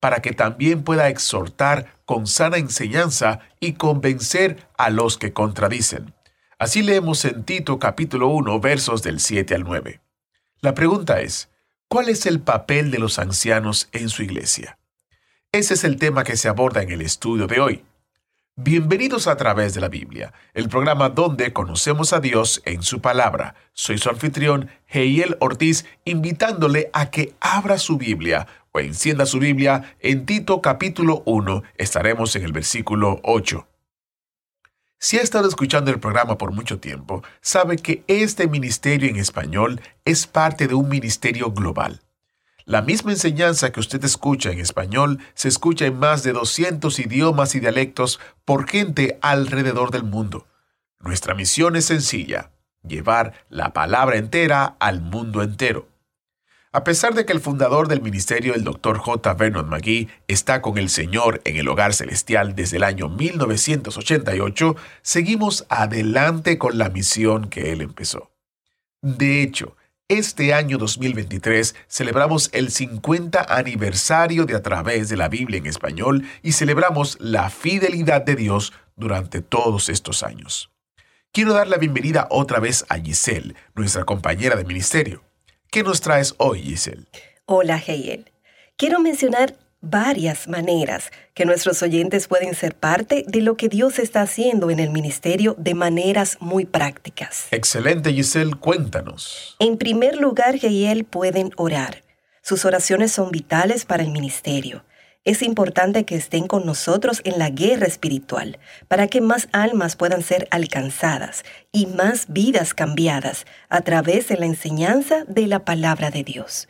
para que también pueda exhortar con sana enseñanza y convencer a los que contradicen. Así leemos en Tito capítulo 1 versos del 7 al 9. La pregunta es, ¿cuál es el papel de los ancianos en su iglesia? Ese es el tema que se aborda en el estudio de hoy. Bienvenidos a través de la Biblia, el programa donde conocemos a Dios en su palabra. Soy su anfitrión, Heiel Ortiz, invitándole a que abra su Biblia o encienda su Biblia en Tito capítulo 1. Estaremos en el versículo 8. Si ha estado escuchando el programa por mucho tiempo, sabe que este ministerio en español es parte de un ministerio global. La misma enseñanza que usted escucha en español se escucha en más de 200 idiomas y dialectos por gente alrededor del mundo. Nuestra misión es sencilla, llevar la palabra entera al mundo entero. A pesar de que el fundador del ministerio, el Dr. J. Vernon McGee, está con el Señor en el hogar celestial desde el año 1988, seguimos adelante con la misión que él empezó. De hecho, este año 2023 celebramos el 50 aniversario de A través de la Biblia en español y celebramos la fidelidad de Dios durante todos estos años. Quiero dar la bienvenida otra vez a Giselle, nuestra compañera de ministerio. ¿Qué nos traes hoy, Giselle? Hola, Heiel. Quiero mencionar varias maneras que nuestros oyentes pueden ser parte de lo que Dios está haciendo en el ministerio de maneras muy prácticas. Excelente, Giselle, cuéntanos. En primer lugar, Heiel pueden orar. Sus oraciones son vitales para el ministerio. Es importante que estén con nosotros en la guerra espiritual para que más almas puedan ser alcanzadas y más vidas cambiadas a través de la enseñanza de la palabra de Dios.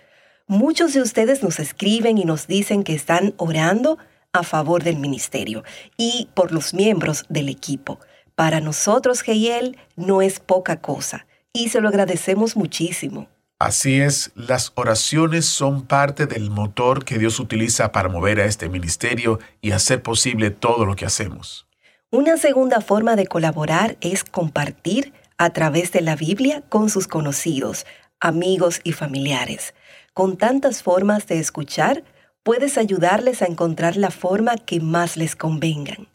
Muchos de ustedes nos escriben y nos dicen que están orando a favor del ministerio y por los miembros del equipo. Para nosotros, Geiel, no es poca cosa y se lo agradecemos muchísimo. Así es, las oraciones son parte del motor que Dios utiliza para mover a este ministerio y hacer posible todo lo que hacemos. Una segunda forma de colaborar es compartir a través de la Biblia con sus conocidos, amigos y familiares. Con tantas formas de escuchar, puedes ayudarles a encontrar la forma que más les convengan.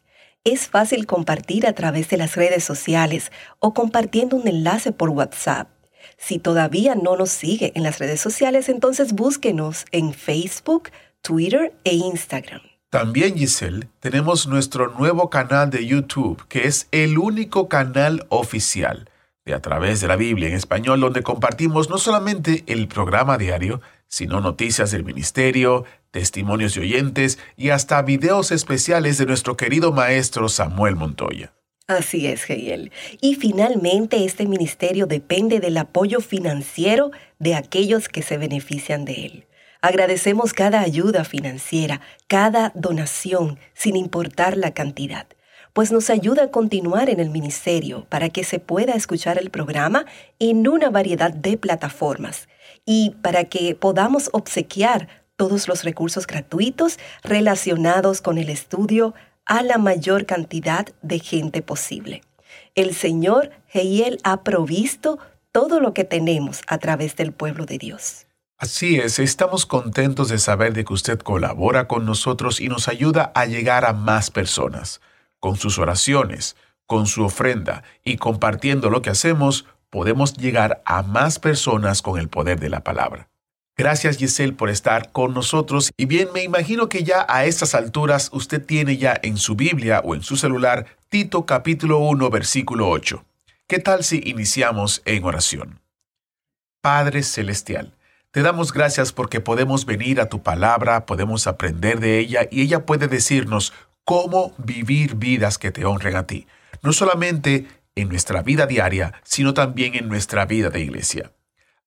Es fácil compartir a través de las redes sociales o compartiendo un enlace por WhatsApp. Si todavía no nos sigue en las redes sociales, entonces búsquenos en Facebook, Twitter e Instagram. También, Giselle, tenemos nuestro nuevo canal de YouTube, que es el único canal oficial de A través de la Biblia en español, donde compartimos no solamente el programa diario, sino noticias del ministerio, testimonios de oyentes y hasta videos especiales de nuestro querido maestro Samuel Montoya. Así es, Geiel. Y finalmente este ministerio depende del apoyo financiero de aquellos que se benefician de él. Agradecemos cada ayuda financiera, cada donación, sin importar la cantidad, pues nos ayuda a continuar en el ministerio para que se pueda escuchar el programa en una variedad de plataformas y para que podamos obsequiar todos los recursos gratuitos relacionados con el estudio a la mayor cantidad de gente posible. El Señor Heiel ha provisto todo lo que tenemos a través del pueblo de Dios. Así es, estamos contentos de saber de que usted colabora con nosotros y nos ayuda a llegar a más personas. Con sus oraciones, con su ofrenda y compartiendo lo que hacemos, podemos llegar a más personas con el poder de la palabra. Gracias Giselle por estar con nosotros. Y bien, me imagino que ya a estas alturas usted tiene ya en su Biblia o en su celular Tito capítulo 1 versículo 8. ¿Qué tal si iniciamos en oración? Padre Celestial, te damos gracias porque podemos venir a tu palabra, podemos aprender de ella y ella puede decirnos cómo vivir vidas que te honren a ti, no solamente en nuestra vida diaria, sino también en nuestra vida de iglesia.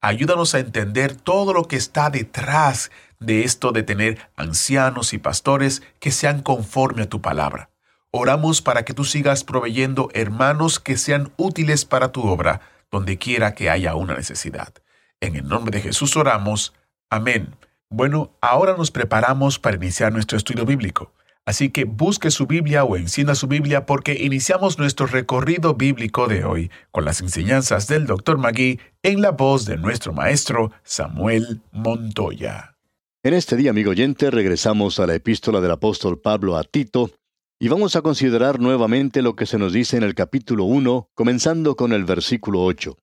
Ayúdanos a entender todo lo que está detrás de esto de tener ancianos y pastores que sean conforme a tu palabra. Oramos para que tú sigas proveyendo hermanos que sean útiles para tu obra, donde quiera que haya una necesidad. En el nombre de Jesús oramos. Amén. Bueno, ahora nos preparamos para iniciar nuestro estudio bíblico. Así que busque su Biblia o encienda su Biblia porque iniciamos nuestro recorrido bíblico de hoy con las enseñanzas del Dr. Magui en la voz de nuestro maestro Samuel Montoya. En este día, amigo oyente, regresamos a la epístola del apóstol Pablo a Tito y vamos a considerar nuevamente lo que se nos dice en el capítulo 1, comenzando con el versículo 8.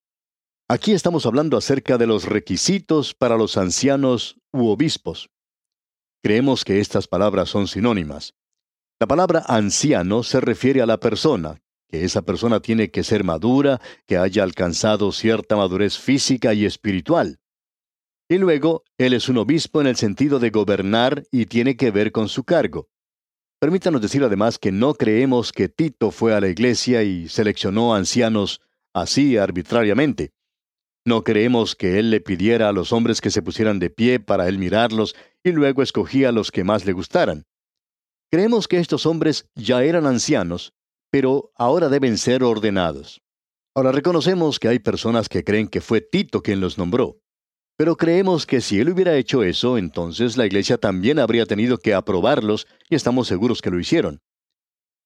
Aquí estamos hablando acerca de los requisitos para los ancianos u obispos. Creemos que estas palabras son sinónimas. La palabra anciano se refiere a la persona, que esa persona tiene que ser madura, que haya alcanzado cierta madurez física y espiritual. Y luego, él es un obispo en el sentido de gobernar y tiene que ver con su cargo. Permítanos decir además que no creemos que Tito fue a la iglesia y seleccionó ancianos así arbitrariamente. No creemos que él le pidiera a los hombres que se pusieran de pie para él mirarlos y luego escogía a los que más le gustaran. Creemos que estos hombres ya eran ancianos, pero ahora deben ser ordenados. Ahora reconocemos que hay personas que creen que fue Tito quien los nombró. Pero creemos que si él hubiera hecho eso, entonces la iglesia también habría tenido que aprobarlos y estamos seguros que lo hicieron.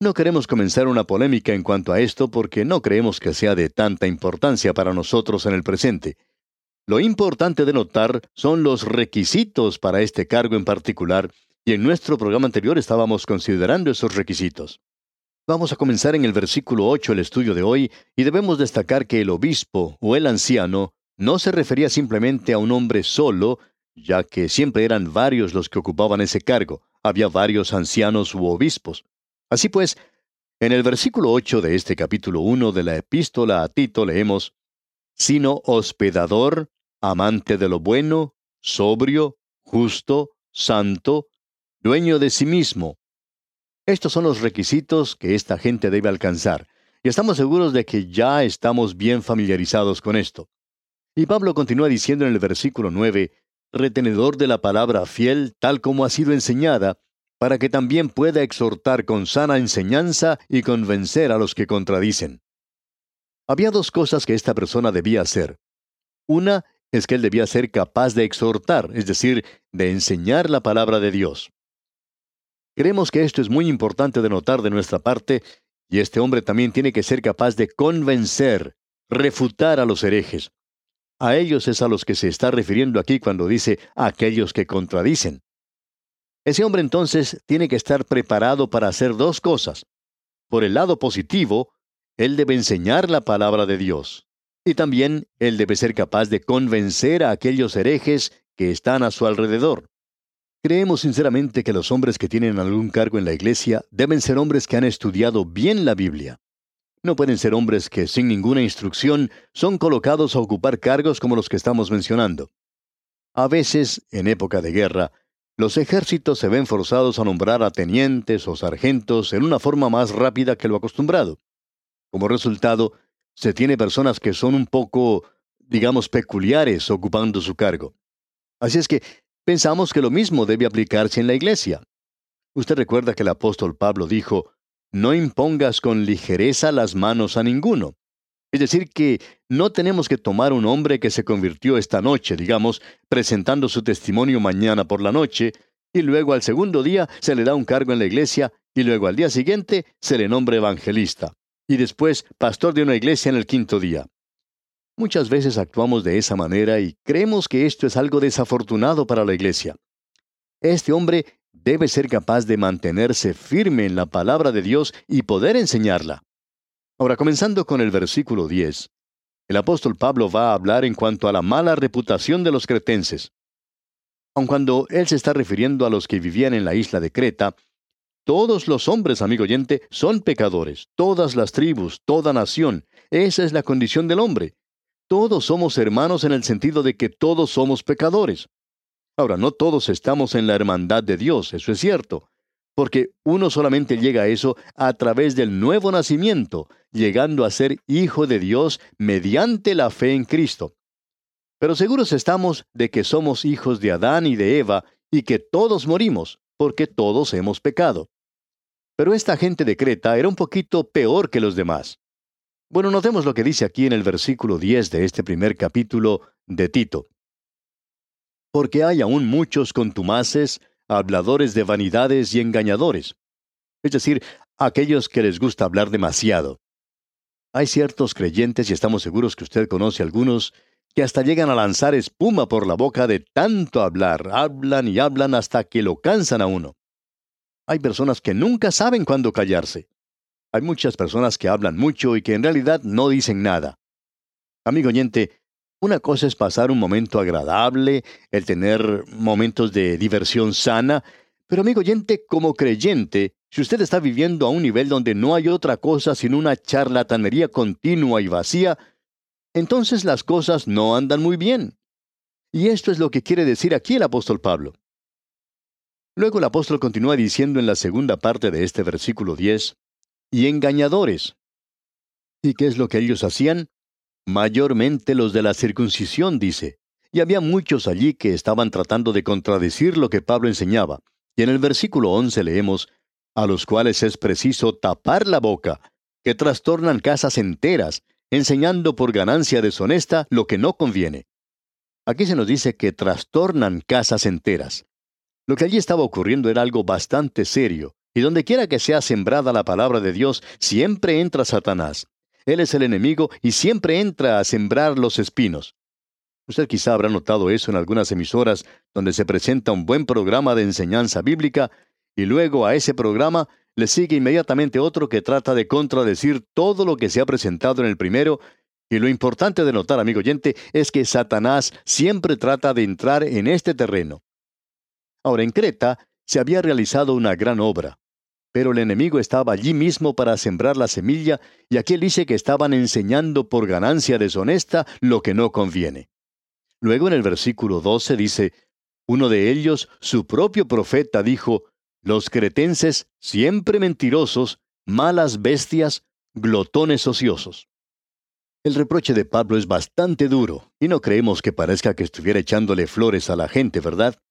No queremos comenzar una polémica en cuanto a esto porque no creemos que sea de tanta importancia para nosotros en el presente. Lo importante de notar son los requisitos para este cargo en particular, y en nuestro programa anterior estábamos considerando esos requisitos. Vamos a comenzar en el versículo 8 el estudio de hoy, y debemos destacar que el obispo o el anciano no se refería simplemente a un hombre solo, ya que siempre eran varios los que ocupaban ese cargo, había varios ancianos u obispos. Así pues, en el versículo 8 de este capítulo 1 de la epístola a Tito leemos, sino hospedador, amante de lo bueno, sobrio, justo, santo, dueño de sí mismo. Estos son los requisitos que esta gente debe alcanzar, y estamos seguros de que ya estamos bien familiarizados con esto. Y Pablo continúa diciendo en el versículo 9, retenedor de la palabra fiel tal como ha sido enseñada, para que también pueda exhortar con sana enseñanza y convencer a los que contradicen. Había dos cosas que esta persona debía hacer. Una es que él debía ser capaz de exhortar, es decir, de enseñar la palabra de Dios. Creemos que esto es muy importante de notar de nuestra parte, y este hombre también tiene que ser capaz de convencer, refutar a los herejes. A ellos es a los que se está refiriendo aquí cuando dice aquellos que contradicen. Ese hombre entonces tiene que estar preparado para hacer dos cosas. Por el lado positivo, él debe enseñar la palabra de Dios. Y también él debe ser capaz de convencer a aquellos herejes que están a su alrededor. Creemos sinceramente que los hombres que tienen algún cargo en la iglesia deben ser hombres que han estudiado bien la Biblia. No pueden ser hombres que sin ninguna instrucción son colocados a ocupar cargos como los que estamos mencionando. A veces, en época de guerra, los ejércitos se ven forzados a nombrar a tenientes o sargentos en una forma más rápida que lo acostumbrado. Como resultado, se tiene personas que son un poco, digamos, peculiares ocupando su cargo. Así es que pensamos que lo mismo debe aplicarse en la iglesia. Usted recuerda que el apóstol Pablo dijo, no impongas con ligereza las manos a ninguno. Es decir, que no tenemos que tomar un hombre que se convirtió esta noche, digamos, presentando su testimonio mañana por la noche, y luego al segundo día se le da un cargo en la iglesia, y luego al día siguiente se le nombra evangelista, y después pastor de una iglesia en el quinto día. Muchas veces actuamos de esa manera y creemos que esto es algo desafortunado para la iglesia. Este hombre debe ser capaz de mantenerse firme en la palabra de Dios y poder enseñarla. Ahora, comenzando con el versículo 10, el apóstol Pablo va a hablar en cuanto a la mala reputación de los cretenses. aun cuando él se está refiriendo a los que vivían en la isla de Creta, todos los hombres, amigo oyente, son pecadores, todas las tribus, toda nación. Esa es la condición del hombre. Todos somos hermanos en el sentido de que todos somos pecadores. Ahora, no todos estamos en la hermandad de Dios, eso es cierto, porque uno solamente llega a eso a través del nuevo nacimiento, llegando a ser hijo de Dios mediante la fe en Cristo. Pero seguros estamos de que somos hijos de Adán y de Eva y que todos morimos, porque todos hemos pecado. Pero esta gente de Creta era un poquito peor que los demás. Bueno, notemos lo que dice aquí en el versículo 10 de este primer capítulo de Tito. Porque hay aún muchos contumaces, habladores de vanidades y engañadores. Es decir, aquellos que les gusta hablar demasiado. Hay ciertos creyentes, y estamos seguros que usted conoce algunos, que hasta llegan a lanzar espuma por la boca de tanto hablar, hablan y hablan hasta que lo cansan a uno. Hay personas que nunca saben cuándo callarse. Hay muchas personas que hablan mucho y que en realidad no dicen nada. Amigo oyente, una cosa es pasar un momento agradable, el tener momentos de diversión sana, pero amigo oyente, como creyente, si usted está viviendo a un nivel donde no hay otra cosa sino una charlatanería continua y vacía, entonces las cosas no andan muy bien. Y esto es lo que quiere decir aquí el apóstol Pablo. Luego el apóstol continúa diciendo en la segunda parte de este versículo 10, y engañadores. ¿Y qué es lo que ellos hacían? Mayormente los de la circuncisión, dice. Y había muchos allí que estaban tratando de contradecir lo que Pablo enseñaba. Y en el versículo 11 leemos, a los cuales es preciso tapar la boca, que trastornan casas enteras, enseñando por ganancia deshonesta lo que no conviene. Aquí se nos dice que trastornan casas enteras. Lo que allí estaba ocurriendo era algo bastante serio, y donde quiera que sea sembrada la palabra de Dios, siempre entra Satanás. Él es el enemigo y siempre entra a sembrar los espinos. Usted quizá habrá notado eso en algunas emisoras donde se presenta un buen programa de enseñanza bíblica y luego a ese programa le sigue inmediatamente otro que trata de contradecir todo lo que se ha presentado en el primero, y lo importante de notar, amigo oyente, es que Satanás siempre trata de entrar en este terreno. Ahora, en Creta se había realizado una gran obra, pero el enemigo estaba allí mismo para sembrar la semilla, y aquí él dice que estaban enseñando por ganancia deshonesta lo que no conviene. Luego en el versículo 12 dice, uno de ellos, su propio profeta, dijo, los cretenses, siempre mentirosos, malas bestias, glotones ociosos. El reproche de Pablo es bastante duro, y no creemos que parezca que estuviera echándole flores a la gente, ¿verdad?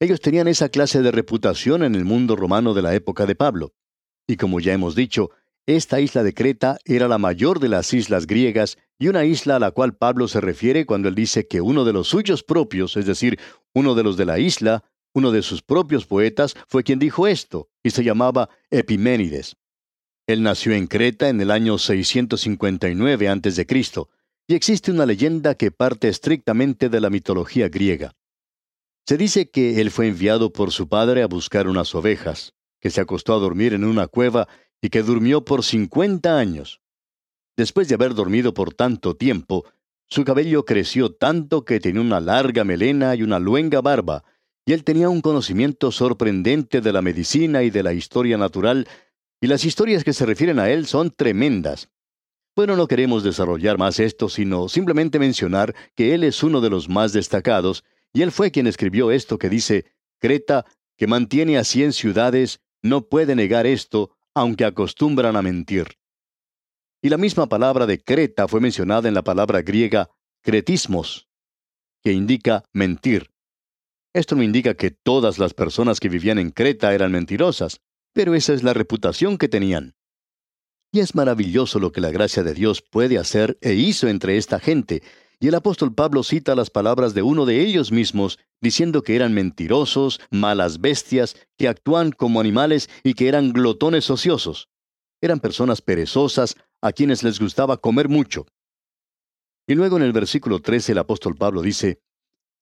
Ellos tenían esa clase de reputación en el mundo romano de la época de Pablo. Y como ya hemos dicho, esta isla de Creta era la mayor de las islas griegas y una isla a la cual Pablo se refiere cuando él dice que uno de los suyos propios, es decir, uno de los de la isla, uno de sus propios poetas fue quien dijo esto, y se llamaba Epiménides. Él nació en Creta en el año 659 a.C., y existe una leyenda que parte estrictamente de la mitología griega. Se dice que él fue enviado por su padre a buscar unas ovejas, que se acostó a dormir en una cueva y que durmió por cincuenta años. Después de haber dormido por tanto tiempo, su cabello creció tanto que tenía una larga melena y una luenga barba, y él tenía un conocimiento sorprendente de la medicina y de la historia natural, y las historias que se refieren a él son tremendas. Bueno, no queremos desarrollar más esto, sino simplemente mencionar que él es uno de los más destacados, y él fue quien escribió esto que dice, Creta, que mantiene a cien ciudades, no puede negar esto, aunque acostumbran a mentir. Y la misma palabra de Creta fue mencionada en la palabra griega cretismos, que indica mentir. Esto no indica que todas las personas que vivían en Creta eran mentirosas, pero esa es la reputación que tenían. Y es maravilloso lo que la gracia de Dios puede hacer e hizo entre esta gente, y el apóstol Pablo cita las palabras de uno de ellos mismos, diciendo que eran mentirosos, malas bestias, que actúan como animales y que eran glotones ociosos. Eran personas perezosas, a quienes les gustaba comer mucho. Y luego en el versículo 13 el apóstol Pablo dice,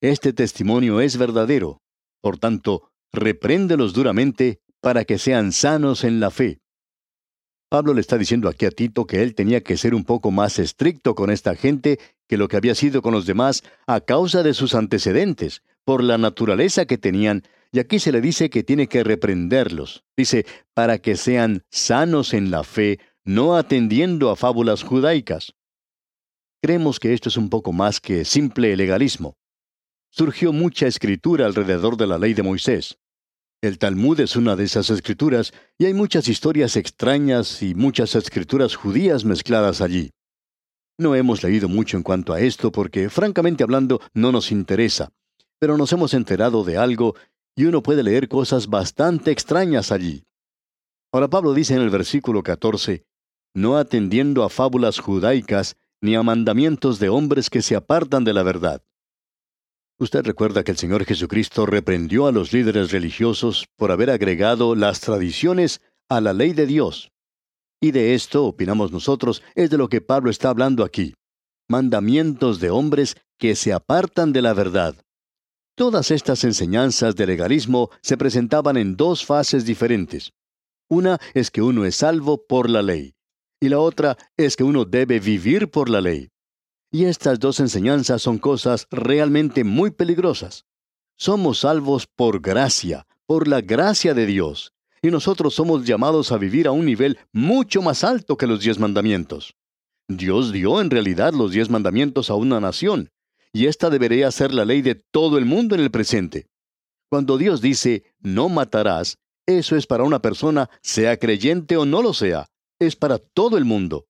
este testimonio es verdadero. Por tanto, repréndelos duramente para que sean sanos en la fe. Pablo le está diciendo aquí a Tito que él tenía que ser un poco más estricto con esta gente que lo que había sido con los demás a causa de sus antecedentes, por la naturaleza que tenían, y aquí se le dice que tiene que reprenderlos. Dice, para que sean sanos en la fe, no atendiendo a fábulas judaicas. Creemos que esto es un poco más que simple legalismo. Surgió mucha escritura alrededor de la ley de Moisés. El Talmud es una de esas escrituras y hay muchas historias extrañas y muchas escrituras judías mezcladas allí. No hemos leído mucho en cuanto a esto porque, francamente hablando, no nos interesa, pero nos hemos enterado de algo y uno puede leer cosas bastante extrañas allí. Ahora Pablo dice en el versículo 14, no atendiendo a fábulas judaicas ni a mandamientos de hombres que se apartan de la verdad. Usted recuerda que el Señor Jesucristo reprendió a los líderes religiosos por haber agregado las tradiciones a la ley de Dios. Y de esto, opinamos nosotros, es de lo que Pablo está hablando aquí. Mandamientos de hombres que se apartan de la verdad. Todas estas enseñanzas de legalismo se presentaban en dos fases diferentes. Una es que uno es salvo por la ley, y la otra es que uno debe vivir por la ley. Y estas dos enseñanzas son cosas realmente muy peligrosas. Somos salvos por gracia, por la gracia de Dios, y nosotros somos llamados a vivir a un nivel mucho más alto que los diez mandamientos. Dios dio en realidad los diez mandamientos a una nación, y esta debería ser la ley de todo el mundo en el presente. Cuando Dios dice, no matarás, eso es para una persona, sea creyente o no lo sea, es para todo el mundo.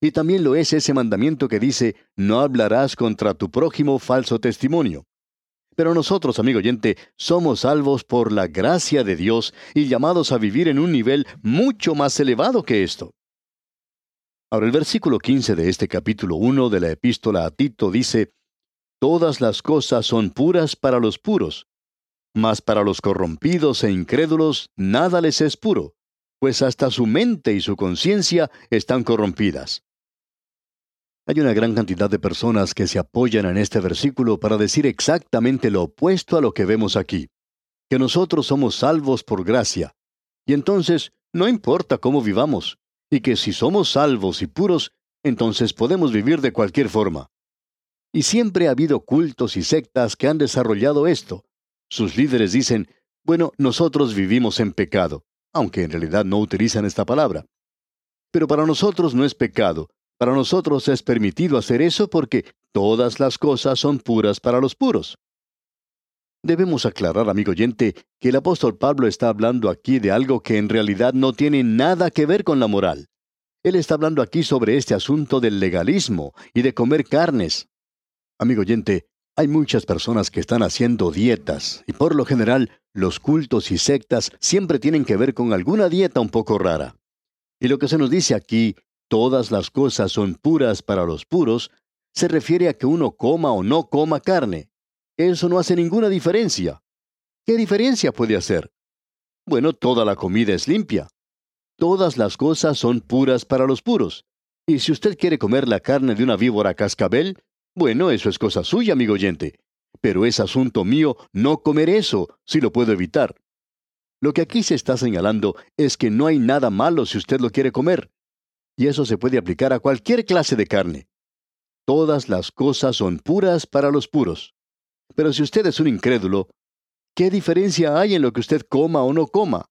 Y también lo es ese mandamiento que dice, no hablarás contra tu prójimo falso testimonio. Pero nosotros, amigo oyente, somos salvos por la gracia de Dios y llamados a vivir en un nivel mucho más elevado que esto. Ahora el versículo 15 de este capítulo 1 de la epístola a Tito dice, Todas las cosas son puras para los puros, mas para los corrompidos e incrédulos nada les es puro, pues hasta su mente y su conciencia están corrompidas. Hay una gran cantidad de personas que se apoyan en este versículo para decir exactamente lo opuesto a lo que vemos aquí, que nosotros somos salvos por gracia, y entonces no importa cómo vivamos, y que si somos salvos y puros, entonces podemos vivir de cualquier forma. Y siempre ha habido cultos y sectas que han desarrollado esto. Sus líderes dicen, bueno, nosotros vivimos en pecado, aunque en realidad no utilizan esta palabra. Pero para nosotros no es pecado, para nosotros es permitido hacer eso porque todas las cosas son puras para los puros. Debemos aclarar, amigo oyente, que el apóstol Pablo está hablando aquí de algo que en realidad no tiene nada que ver con la moral. Él está hablando aquí sobre este asunto del legalismo y de comer carnes. Amigo oyente, hay muchas personas que están haciendo dietas y por lo general los cultos y sectas siempre tienen que ver con alguna dieta un poco rara. Y lo que se nos dice aquí todas las cosas son puras para los puros, se refiere a que uno coma o no coma carne. Eso no hace ninguna diferencia. ¿Qué diferencia puede hacer? Bueno, toda la comida es limpia. Todas las cosas son puras para los puros. Y si usted quiere comer la carne de una víbora cascabel, bueno, eso es cosa suya, amigo oyente. Pero es asunto mío no comer eso, si lo puedo evitar. Lo que aquí se está señalando es que no hay nada malo si usted lo quiere comer y eso se puede aplicar a cualquier clase de carne. Todas las cosas son puras para los puros. Pero si usted es un incrédulo, ¿qué diferencia hay en lo que usted coma o no coma?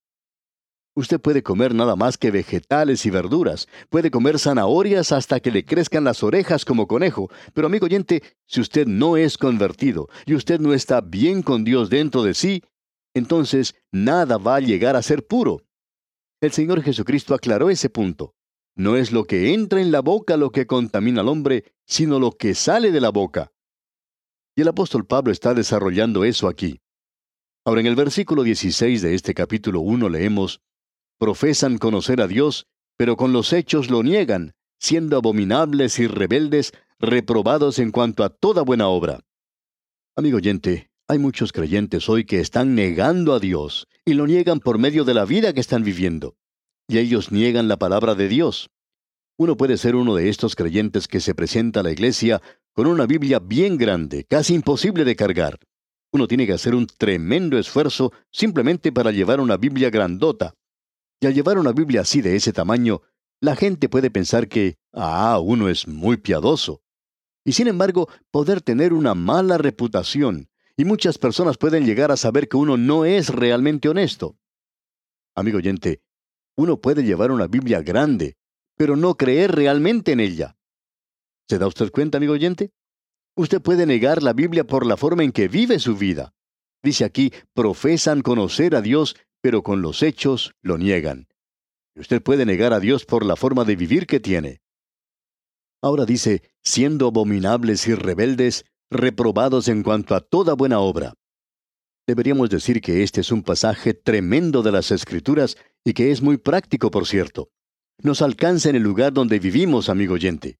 Usted puede comer nada más que vegetales y verduras, puede comer zanahorias hasta que le crezcan las orejas como conejo, pero amigo oyente, si usted no es convertido y usted no está bien con Dios dentro de sí, entonces nada va a llegar a ser puro. El Señor Jesucristo aclaró ese punto. No es lo que entra en la boca lo que contamina al hombre, sino lo que sale de la boca. Y el apóstol Pablo está desarrollando eso aquí. Ahora en el versículo 16 de este capítulo 1 leemos, Profesan conocer a Dios, pero con los hechos lo niegan, siendo abominables y rebeldes, reprobados en cuanto a toda buena obra. Amigo oyente, hay muchos creyentes hoy que están negando a Dios y lo niegan por medio de la vida que están viviendo y ellos niegan la palabra de Dios. Uno puede ser uno de estos creyentes que se presenta a la iglesia con una Biblia bien grande, casi imposible de cargar. Uno tiene que hacer un tremendo esfuerzo simplemente para llevar una Biblia grandota. Y al llevar una Biblia así de ese tamaño, la gente puede pensar que, ah, uno es muy piadoso. Y sin embargo, poder tener una mala reputación y muchas personas pueden llegar a saber que uno no es realmente honesto. Amigo oyente, uno puede llevar una Biblia grande, pero no creer realmente en ella. ¿Se da usted cuenta, amigo oyente? Usted puede negar la Biblia por la forma en que vive su vida. Dice aquí, profesan conocer a Dios, pero con los hechos lo niegan. Usted puede negar a Dios por la forma de vivir que tiene. Ahora dice, siendo abominables y rebeldes, reprobados en cuanto a toda buena obra. Deberíamos decir que este es un pasaje tremendo de las Escrituras y que es muy práctico, por cierto. Nos alcanza en el lugar donde vivimos, amigo oyente.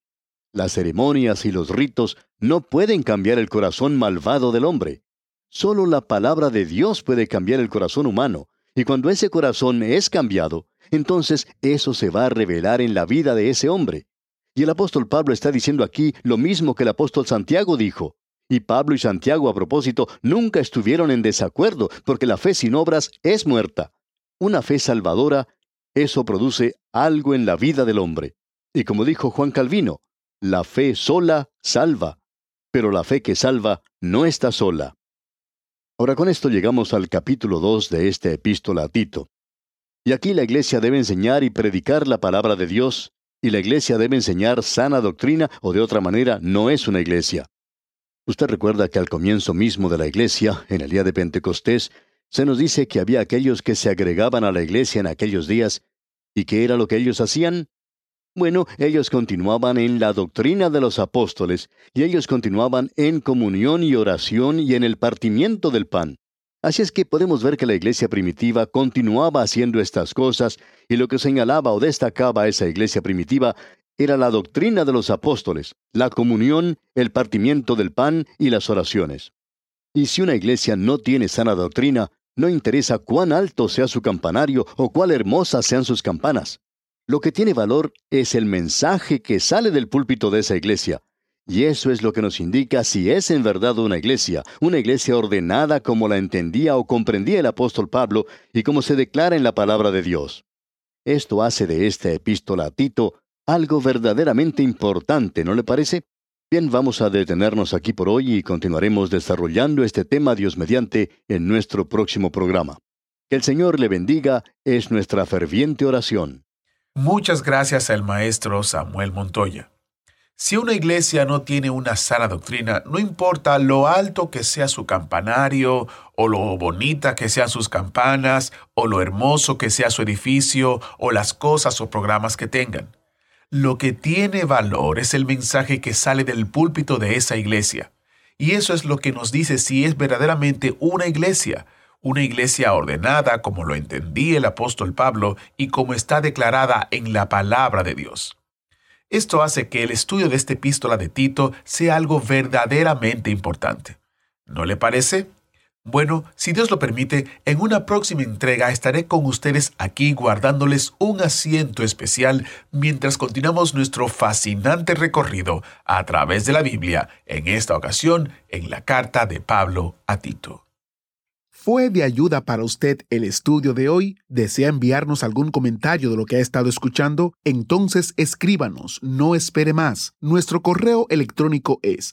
Las ceremonias y los ritos no pueden cambiar el corazón malvado del hombre. Solo la palabra de Dios puede cambiar el corazón humano, y cuando ese corazón es cambiado, entonces eso se va a revelar en la vida de ese hombre. Y el apóstol Pablo está diciendo aquí lo mismo que el apóstol Santiago dijo. Y Pablo y Santiago a propósito nunca estuvieron en desacuerdo, porque la fe sin obras es muerta. Una fe salvadora, eso produce algo en la vida del hombre. Y como dijo Juan Calvino, la fe sola salva, pero la fe que salva no está sola. Ahora con esto llegamos al capítulo 2 de esta epístola a Tito. Y aquí la iglesia debe enseñar y predicar la palabra de Dios, y la iglesia debe enseñar sana doctrina, o de otra manera no es una iglesia. Usted recuerda que al comienzo mismo de la iglesia, en el día de Pentecostés, se nos dice que había aquellos que se agregaban a la iglesia en aquellos días, ¿y qué era lo que ellos hacían? Bueno, ellos continuaban en la doctrina de los apóstoles, y ellos continuaban en comunión y oración y en el partimiento del pan. Así es que podemos ver que la iglesia primitiva continuaba haciendo estas cosas, y lo que señalaba o destacaba esa iglesia primitiva era la doctrina de los apóstoles, la comunión, el partimiento del pan y las oraciones. Y si una iglesia no tiene sana doctrina, no interesa cuán alto sea su campanario o cuán hermosas sean sus campanas. Lo que tiene valor es el mensaje que sale del púlpito de esa iglesia. Y eso es lo que nos indica si es en verdad una iglesia, una iglesia ordenada como la entendía o comprendía el apóstol Pablo y como se declara en la palabra de Dios. Esto hace de esta epístola a Tito algo verdaderamente importante, ¿no le parece? Bien, vamos a detenernos aquí por hoy y continuaremos desarrollando este tema Dios mediante en nuestro próximo programa. Que el Señor le bendiga es nuestra ferviente oración. Muchas gracias al maestro Samuel Montoya. Si una iglesia no tiene una sana doctrina, no importa lo alto que sea su campanario, o lo bonita que sean sus campanas, o lo hermoso que sea su edificio, o las cosas o programas que tengan. Lo que tiene valor es el mensaje que sale del púlpito de esa iglesia. Y eso es lo que nos dice si es verdaderamente una iglesia, una iglesia ordenada como lo entendía el apóstol Pablo y como está declarada en la palabra de Dios. Esto hace que el estudio de esta epístola de Tito sea algo verdaderamente importante. ¿No le parece? Bueno, si Dios lo permite, en una próxima entrega estaré con ustedes aquí guardándoles un asiento especial mientras continuamos nuestro fascinante recorrido a través de la Biblia, en esta ocasión en la carta de Pablo a Tito. ¿Fue de ayuda para usted el estudio de hoy? ¿Desea enviarnos algún comentario de lo que ha estado escuchando? Entonces escríbanos, no espere más. Nuestro correo electrónico es